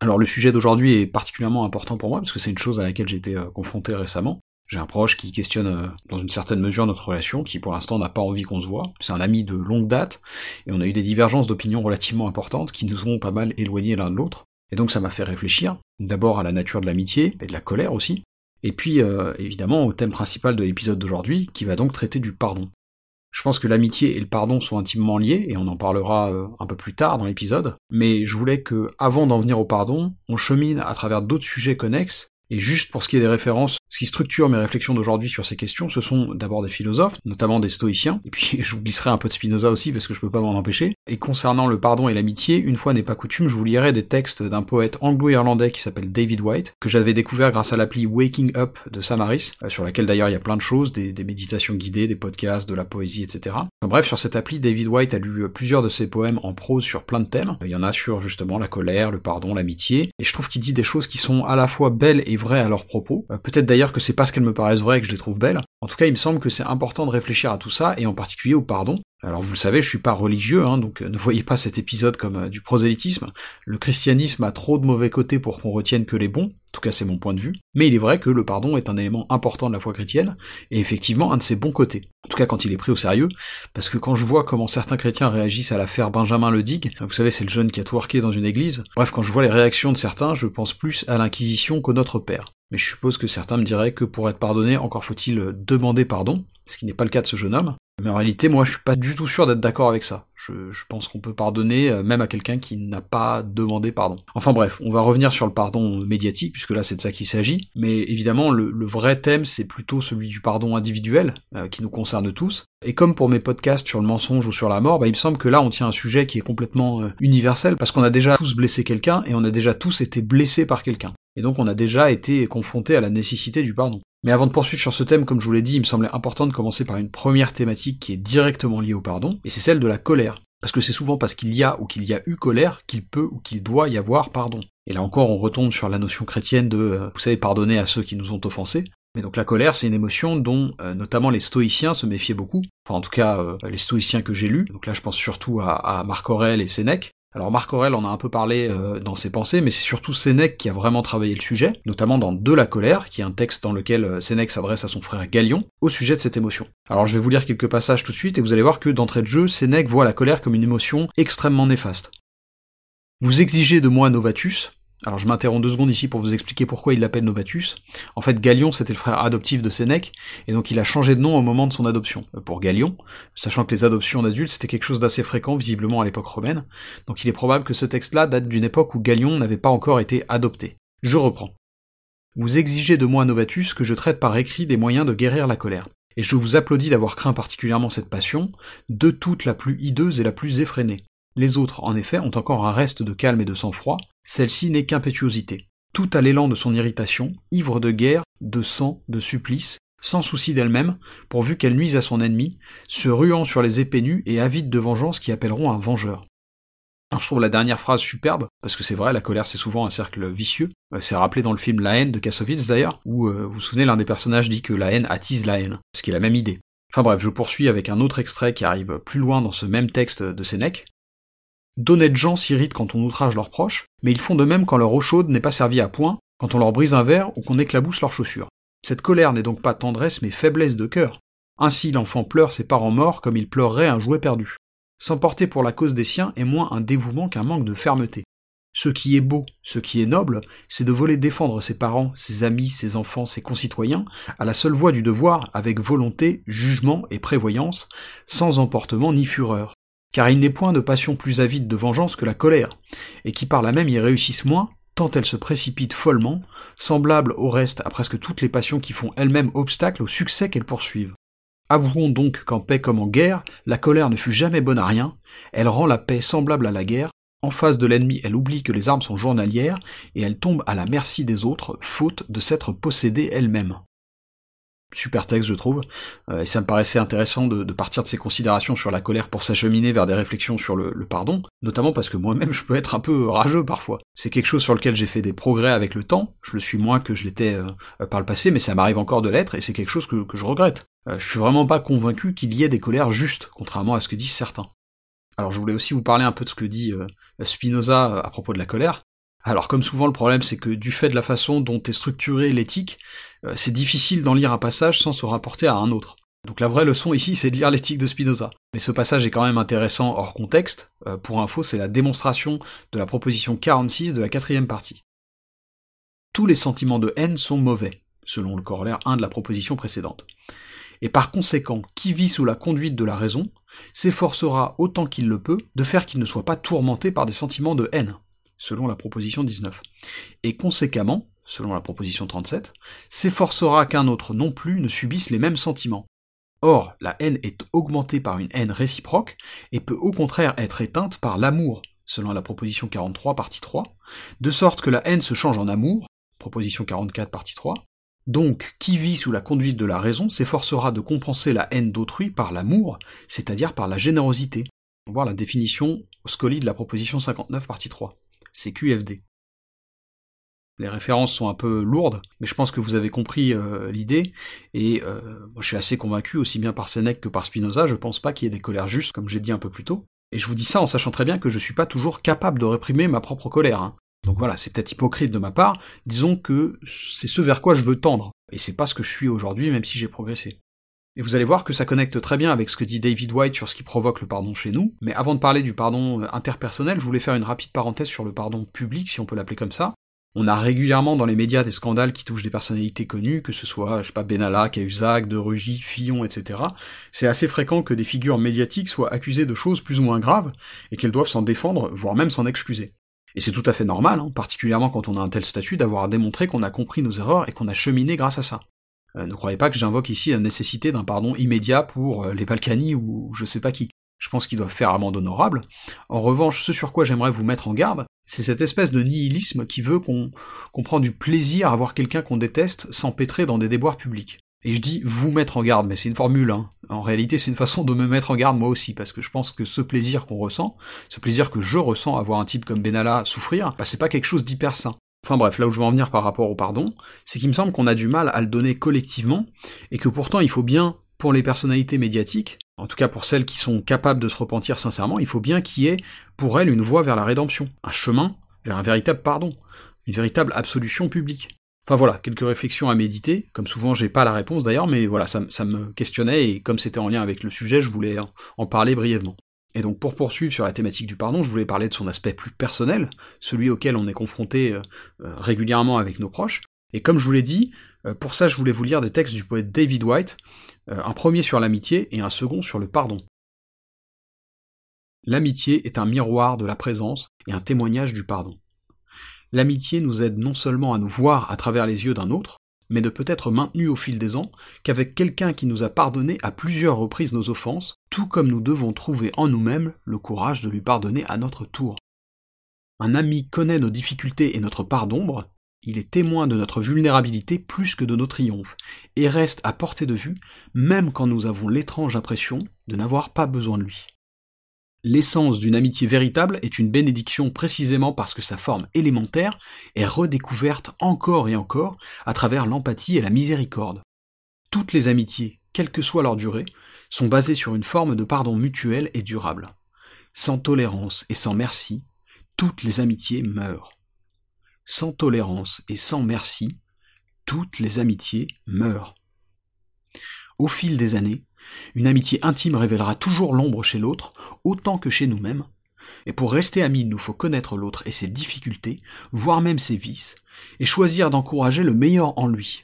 Alors le sujet d'aujourd'hui est particulièrement important pour moi parce que c'est une chose à laquelle j'ai été euh, confronté récemment. J'ai un proche qui questionne euh, dans une certaine mesure notre relation, qui pour l'instant n'a pas envie qu'on se voit. C'est un ami de longue date, et on a eu des divergences d'opinion relativement importantes qui nous ont pas mal éloignés l'un de l'autre. Et donc ça m'a fait réfléchir, d'abord à la nature de l'amitié, et de la colère aussi, et puis euh, évidemment au thème principal de l'épisode d'aujourd'hui, qui va donc traiter du pardon. Je pense que l'amitié et le pardon sont intimement liés, et on en parlera euh, un peu plus tard dans l'épisode, mais je voulais que, avant d'en venir au pardon, on chemine à travers d'autres sujets connexes, et juste pour ce qui est des références, ce qui structure mes réflexions d'aujourd'hui sur ces questions, ce sont d'abord des philosophes, notamment des stoïciens, et puis je vous glisserai un peu de Spinoza aussi parce que je peux pas m'en empêcher. Et concernant le pardon et l'amitié, une fois n'est pas coutume, je vous lirai des textes d'un poète anglo-irlandais qui s'appelle David White, que j'avais découvert grâce à l'appli Waking Up de Samaris, euh, sur laquelle d'ailleurs il y a plein de choses, des, méditations guidées, des podcasts, de la poésie, etc. bref, sur cette appli, David White a lu euh, plusieurs de ses poèmes en prose sur plein de thèmes. Il y en a sur justement la colère, le pardon, l'amitié, et je trouve qu'il dit des choses qui sont à la fois belles et vraies à leur propos. Euh, peut-être d'ailleurs que c'est parce qu'elles me paraissent vraies que je les trouve belles. En tout cas, il me semble que c'est important de réfléchir à tout ça, et en particulier au pardon. Alors vous le savez, je suis pas religieux, hein, donc euh, ne voyez pas cet épisode comme euh, du prosélytisme. Le christianisme a trop de mauvais côtés pour qu'on retienne que les bons, en tout cas c'est mon point de vue. Mais il est vrai que le pardon est un élément important de la foi chrétienne, et effectivement un de ses bons côtés. En tout cas quand il est pris au sérieux, parce que quand je vois comment certains chrétiens réagissent à l'affaire Benjamin le Digue, vous savez c'est le jeune qui a twerké dans une église, bref quand je vois les réactions de certains, je pense plus à l'inquisition qu'au Notre Père. Mais je suppose que certains me diraient que pour être pardonné, encore faut-il demander pardon, ce qui n'est pas le cas de ce jeune homme. Mais en réalité, moi, je suis pas du tout sûr d'être d'accord avec ça. Je, pense qu'on peut pardonner euh, même à quelqu'un qui n'a pas demandé pardon. Enfin bref, on va revenir sur le pardon médiatique, puisque là c'est de ça qu'il s'agit. Mais évidemment, le, vrai thème, c'est plutôt celui du pardon individuel, euh, qui nous concerne tous. Et comme pour mes podcasts sur le mensonge ou sur la mort, bah, il me semble que là on tient un sujet qui est complètement euh, universel, parce qu'on a déjà tous blessé quelqu'un, et on a déjà tous été blessés par quelqu'un. Et donc on a déjà été confrontés à la nécessité du pardon. Mais avant de poursuivre sur ce thème, comme je vous l'ai dit, il me semblait important de commencer par une première thématique qui est directement liée au pardon, et c'est celle de la colère. Parce que c'est souvent parce qu'il y a ou qu'il y a eu colère qu'il peut ou qu'il doit y avoir pardon. Et là encore, on retombe sur la notion chrétienne de, euh, vous savez, pardonner à ceux qui nous ont offensés. Mais donc la colère, c'est une émotion dont euh, notamment les stoïciens se méfiaient beaucoup. Enfin, en tout cas, euh, les stoïciens que j'ai lus. Donc là, je pense surtout à, à Marc Aurèle et Sénèque. Alors Marc Aurèle en a un peu parlé euh, dans ses pensées, mais c'est surtout Sénèque qui a vraiment travaillé le sujet, notamment dans De la colère, qui est un texte dans lequel euh, Sénèque s'adresse à son frère Galion, au sujet de cette émotion. Alors je vais vous lire quelques passages tout de suite, et vous allez voir que d'entrée de jeu, Sénèque voit la colère comme une émotion extrêmement néfaste. Vous exigez de moi Novatus, alors je m'interromps deux secondes ici pour vous expliquer pourquoi il l'appelle Novatus. En fait, Galion, c'était le frère adoptif de Sénèque, et donc il a changé de nom au moment de son adoption. Euh, pour Galion, sachant que les adoptions d'adultes, c'était quelque chose d'assez fréquent, visiblement à l'époque romaine, donc il est probable que ce texte-là date d'une époque où Galion n'avait pas encore été adopté. Je reprends. Vous exigez de moi, Novatus, que je traite par écrit des moyens de guérir la colère. Et je vous applaudis d'avoir craint particulièrement cette passion, de toute la plus hideuse et la plus effrénée. Les autres, en effet, ont encore un reste de calme et de sang-froid, celle-ci n'est qu'impétuosité. Tout à l'élan de son irritation, ivre de guerre, de sang, de supplice, sans souci d'elle-même, pourvu qu'elle nuise à son ennemi, se ruant sur les épées nues et avide de vengeance qui appelleront un vengeur. je trouve la dernière phrase superbe, parce que c'est vrai, la colère c'est souvent un cercle vicieux. Euh, c'est rappelé dans le film La haine de Kassovitz d'ailleurs, où euh, vous vous souvenez l'un des personnages dit que la haine attise la haine, ce qui est la même idée. Enfin bref, je poursuis avec un autre extrait qui arrive plus loin dans ce même texte de Sénèque. D'honnêtes gens s'irritent quand on outrage leurs proches, mais ils font de même quand leur eau chaude n'est pas servie à point, quand on leur brise un verre ou qu'on éclabousse leurs chaussures. Cette colère n'est donc pas tendresse mais faiblesse de cœur. Ainsi l'enfant pleure ses parents morts comme il pleurerait un jouet perdu. S'emporter pour la cause des siens est moins un dévouement qu'un manque de fermeté. Ce qui est beau, ce qui est noble, c'est de voler défendre ses parents, ses amis, ses enfants, ses concitoyens, à la seule voie du devoir, avec volonté, jugement et prévoyance, sans emportement ni fureur car il n'est point de passion plus avide de vengeance que la colère, et qui par là même y réussissent moins, tant elle se précipite follement, semblable au reste à presque toutes les passions qui font elles-mêmes obstacle au succès qu'elles poursuivent. Avouons donc qu'en paix comme en guerre, la colère ne fut jamais bonne à rien, elle rend la paix semblable à la guerre, En face de l'ennemi, elle oublie que les armes sont journalières, et elle tombe à la merci des autres, faute de s'être possédée elle-même super texte je trouve, euh, et ça me paraissait intéressant de, partir de ces considérations sur la colère pour s'acheminer vers des réflexions sur le, pardon, notamment parce que moi-même je peux être un peu rageux parfois. C'est quelque chose sur lequel j'ai fait des progrès avec le temps, je le suis moins que je l'étais euh, par le passé, mais ça m'arrive encore de l'être, et c'est quelque chose que, je regrette. Euh, je suis vraiment pas convaincu qu'il y ait des colères justes, contrairement à ce que disent certains. Alors je voulais aussi vous parler un peu de ce que dit Spinoza à propos de la colère. Alors comme souvent le problème c'est que du fait de la façon dont est structurée l'éthique, euh, c'est difficile d'en lire un passage sans se rapporter à un autre. Donc la vraie leçon ici c'est de lire l'éthique de Spinoza. Mais ce passage est quand même intéressant hors contexte, euh, pour info c'est la démonstration de la proposition 46 de la quatrième partie. Tous les sentiments de haine sont mauvais, selon le corollaire 1 de la proposition précédente. Et par conséquent, qui vit sous la conduite de la raison s'efforcera autant qu'il le peut de faire qu'il ne soit pas tourmenté par des sentiments de haine selon la proposition 19. Et conséquemment, selon la proposition 37, s'efforcera qu'un autre non plus ne subisse les mêmes sentiments. Or, la haine est augmentée par une haine réciproque, et peut au contraire être éteinte par l'amour, selon la proposition 43, partie 3, de sorte que la haine se change en amour, proposition 44, partie 3, donc, qui vit sous la conduite de la raison s'efforcera de compenser la haine d'autrui par l'amour, c'est-à-dire par la générosité. On voir la définition scoli de la proposition 59, partie 3 c'est QFD. Les références sont un peu lourdes, mais je pense que vous avez compris euh, l'idée, et euh, je suis assez convaincu, aussi bien par Sénèque que par Spinoza, je pense pas qu'il y ait des colères justes, comme j'ai dit un peu plus tôt, et je vous dis ça en sachant très bien que je suis pas toujours capable de réprimer ma propre colère. Hein. Donc voilà, c'est peut-être hypocrite de ma part, disons que c'est ce vers quoi je veux tendre, et c'est pas ce que je suis aujourd'hui, même si j'ai progressé. Et vous allez voir que ça connecte très bien avec ce que dit David White sur ce qui provoque le pardon chez nous, mais avant de parler du pardon euh, interpersonnel, je voulais faire une rapide parenthèse sur le pardon public, si on peut l'appeler comme ça. On a régulièrement dans les médias des scandales qui touchent des personnalités connues, que ce soit, je sais pas, Benalla, Cahuzac, De Rugy, Fillon, etc. C'est assez fréquent que des figures médiatiques soient accusées de choses plus ou moins graves, et qu'elles doivent s'en défendre, voire même s'en excuser. Et c'est tout à fait normal, hein, particulièrement quand on a un tel statut, d'avoir à démontrer qu'on a compris nos erreurs et qu'on a cheminé grâce à ça. Euh, ne croyez pas que j'invoque ici la nécessité d'un pardon immédiat pour euh, les Balkany ou je sais pas qui. Je pense qu'ils doivent faire amende honorable. En revanche, ce sur quoi j'aimerais vous mettre en garde, c'est cette espèce de nihilisme qui veut qu'on prend du plaisir à voir quelqu'un qu'on déteste s'empêtrer dans des déboires publics. Et je dis vous mettre en garde, mais c'est une formule, hein. En réalité, c'est une façon de me mettre en garde moi aussi, parce que je pense que ce plaisir qu'on ressent, ce plaisir que je ressens à voir un type comme Benalla souffrir, bah c'est pas quelque chose d'hyper sain. Enfin bref, là où je veux en venir par rapport au pardon, c'est qu'il me semble qu'on a du mal à le donner collectivement, et que pourtant il faut bien, pour les personnalités médiatiques, en tout cas pour celles qui sont capables de se repentir sincèrement, il faut bien qu'il y ait pour elles une voie vers la rédemption, un chemin vers un véritable pardon, une véritable absolution publique. Enfin voilà, quelques réflexions à méditer, comme souvent j'ai pas la réponse d'ailleurs, mais voilà, ça, ça, me questionnait, et comme c'était en lien avec le sujet, je voulais en parler brièvement. Et donc pour poursuivre sur la thématique du pardon, je voulais parler de son aspect plus personnel, celui auquel on est confronté euh, euh, régulièrement avec nos proches. Et comme je vous l'ai dit, euh, pour ça je voulais vous lire des textes du poète David White, un premier sur l'amitié et un second sur le pardon. L'amitié est un miroir de la présence et un témoignage du pardon. L'amitié nous aide non seulement à nous voir à travers les yeux d'un autre, mais ne peut être maintenu au fil des ans qu'avec quelqu'un qui nous a pardonné à plusieurs reprises nos offenses, tout comme nous devons trouver en nous-mêmes le courage de lui pardonner à notre tour. Un ami connaît nos difficultés et notre part d'ombre, il est témoin de notre vulnérabilité plus que de nos triomphes, et reste à portée de vue, même quand nous avons l'étrange impression de n'avoir pas besoin de lui. L'essence d'une amitié véritable est une bénédiction précisément parce que sa forme élémentaire est redécouverte encore et encore à travers l'empathie et la miséricorde. Toutes les amitiés, quelle que soit leur durée, sont basées sur une forme de pardon mutuel et durable. Sans tolérance et sans merci, toutes les amitiés meurent. Sans tolérance et sans merci, toutes les amitiés meurent. Au fil des années, une amitié intime révélera toujours l'ombre chez l'autre, autant que chez nous-mêmes. Et pour rester amis, il nous faut connaître l'autre et ses difficultés, voire même ses vices, et choisir d'encourager le meilleur en lui.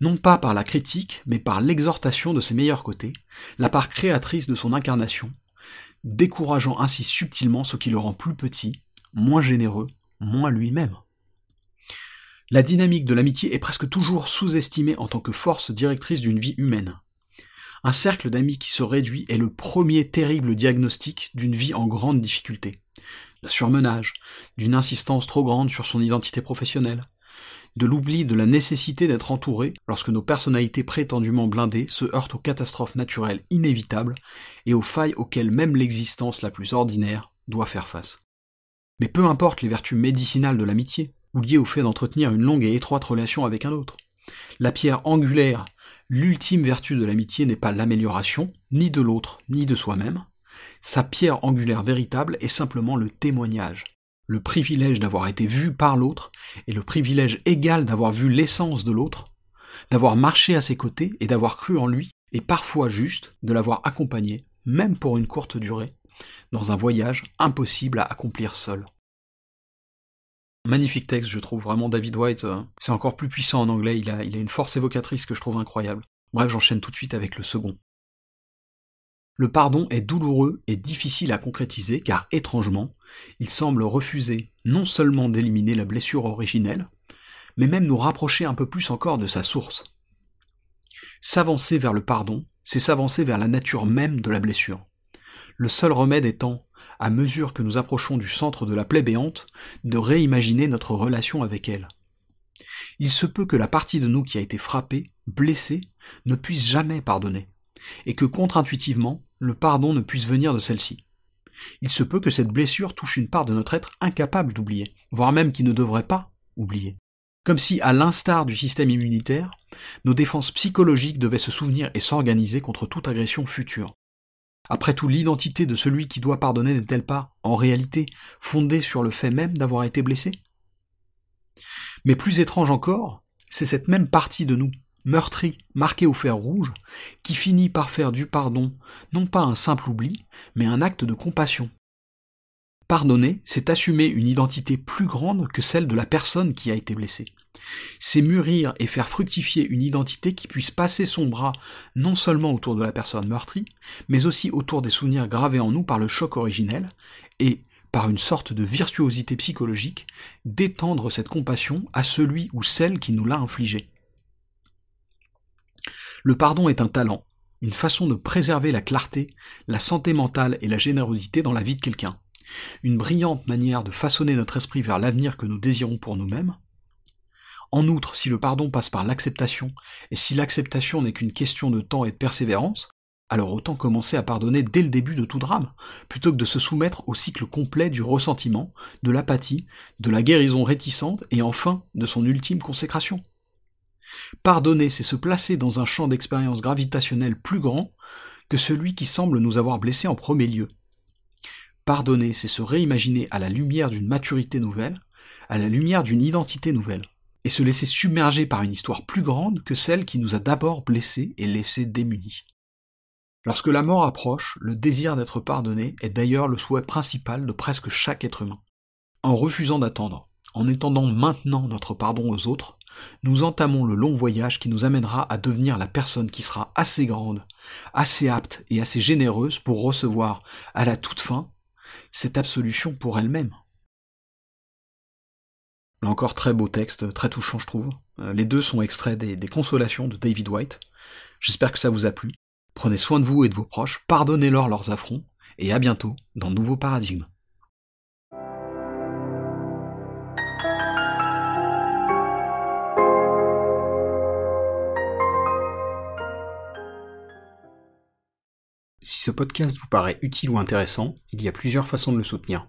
Non pas par la critique, mais par l'exhortation de ses meilleurs côtés, la part créatrice de son incarnation, décourageant ainsi subtilement ce qui le rend plus petit, moins généreux, moins lui-même. La dynamique de l'amitié est presque toujours sous-estimée en tant que force directrice d'une vie humaine. Un cercle d'amis qui se réduit est le premier terrible diagnostic d'une vie en grande difficulté. d'un surmenage, d'une insistance trop grande sur son identité professionnelle, de l'oubli de la nécessité d'être entouré lorsque nos personnalités prétendument blindées se heurtent aux catastrophes naturelles inévitables et aux failles auxquelles même l'existence la plus ordinaire doit faire face. Mais peu importe les vertus médicinales de l'amitié, ou liées au fait d'entretenir une longue et étroite relation avec un autre. La pierre angulaire, l'ultime vertu de l'amitié n'est pas l'amélioration, ni de l'autre, ni de soi-même. Sa pierre angulaire véritable est simplement le témoignage, le privilège d'avoir été vu par l'autre et le privilège égal d'avoir vu l'essence de l'autre, d'avoir marché à ses côtés et d'avoir cru en lui, et parfois juste de l'avoir accompagné, même pour une courte durée, dans un voyage impossible à accomplir seul. Magnifique texte, je trouve vraiment David White, euh, c'est encore plus puissant en anglais, il a, il a une force évocatrice que je trouve incroyable. Bref, j'enchaîne tout de suite avec le second. Le pardon est douloureux et difficile à concrétiser car, étrangement, il semble refuser non seulement d'éliminer la blessure originelle, mais même nous rapprocher un peu plus encore de sa source. S'avancer vers le pardon, c'est s'avancer vers la nature même de la blessure. Le seul remède étant, à mesure que nous approchons du centre de la plaie béante, de réimaginer notre relation avec elle. Il se peut que la partie de nous qui a été frappée, blessée, ne puisse jamais pardonner et que contre-intuitivement, le pardon ne puisse venir de celle-ci. Il se peut que cette blessure touche une part de notre être incapable d'oublier, voire même qui ne devrait pas oublier. Comme si, à l'instar du système immunitaire, nos défenses psychologiques devaient se souvenir et s'organiser contre toute agression future. Après tout, l'identité de celui qui doit pardonner n'est-elle pas, en réalité, fondée sur le fait même d'avoir été blessé? Mais plus étrange encore, c'est cette même partie de nous, meurtri, marqué au fer rouge, qui finit par faire du pardon non pas un simple oubli, mais un acte de compassion. Pardonner, c'est assumer une identité plus grande que celle de la personne qui a été blessée. C'est mûrir et faire fructifier une identité qui puisse passer son bras non seulement autour de la personne meurtrie, mais aussi autour des souvenirs gravés en nous par le choc originel, et, par une sorte de virtuosité psychologique, d'étendre cette compassion à celui ou celle qui nous l'a infligée. Le pardon est un talent, une façon de préserver la clarté, la santé mentale et la générosité dans la vie de quelqu'un, une brillante manière de façonner notre esprit vers l'avenir que nous désirons pour nous-mêmes. En outre, si le pardon passe par l'acceptation, et si l'acceptation n'est qu'une question de temps et de persévérance, alors autant commencer à pardonner dès le début de tout drame, plutôt que de se soumettre au cycle complet du ressentiment, de l'apathie, de la guérison réticente et enfin de son ultime consécration. Pardonner, c'est se placer dans un champ d'expérience gravitationnelle plus grand que celui qui semble nous avoir blessés en premier lieu. Pardonner, c'est se réimaginer à la lumière d'une maturité nouvelle, à la lumière d'une identité nouvelle, et se laisser submerger par une histoire plus grande que celle qui nous a d'abord blessés et laissés démunis. Lorsque la mort approche, le désir d'être pardonné est d'ailleurs le souhait principal de presque chaque être humain. En refusant d'attendre, en étendant maintenant notre pardon aux autres, nous entamons le long voyage qui nous amènera à devenir la personne qui sera assez grande, assez apte et assez généreuse pour recevoir, à la toute fin, cette absolution pour elle-même. Là encore, très beau texte, très touchant, je trouve. Euh, les deux sont extraits des, consolations de David White. J'espère que ça vous a plu. Prenez soin de vous et de vos proches, pardonnez-leur leurs affronts, et à bientôt dans Nouveau Paradigme. Si ce podcast vous paraît utile ou intéressant, il y a plusieurs façons de le soutenir.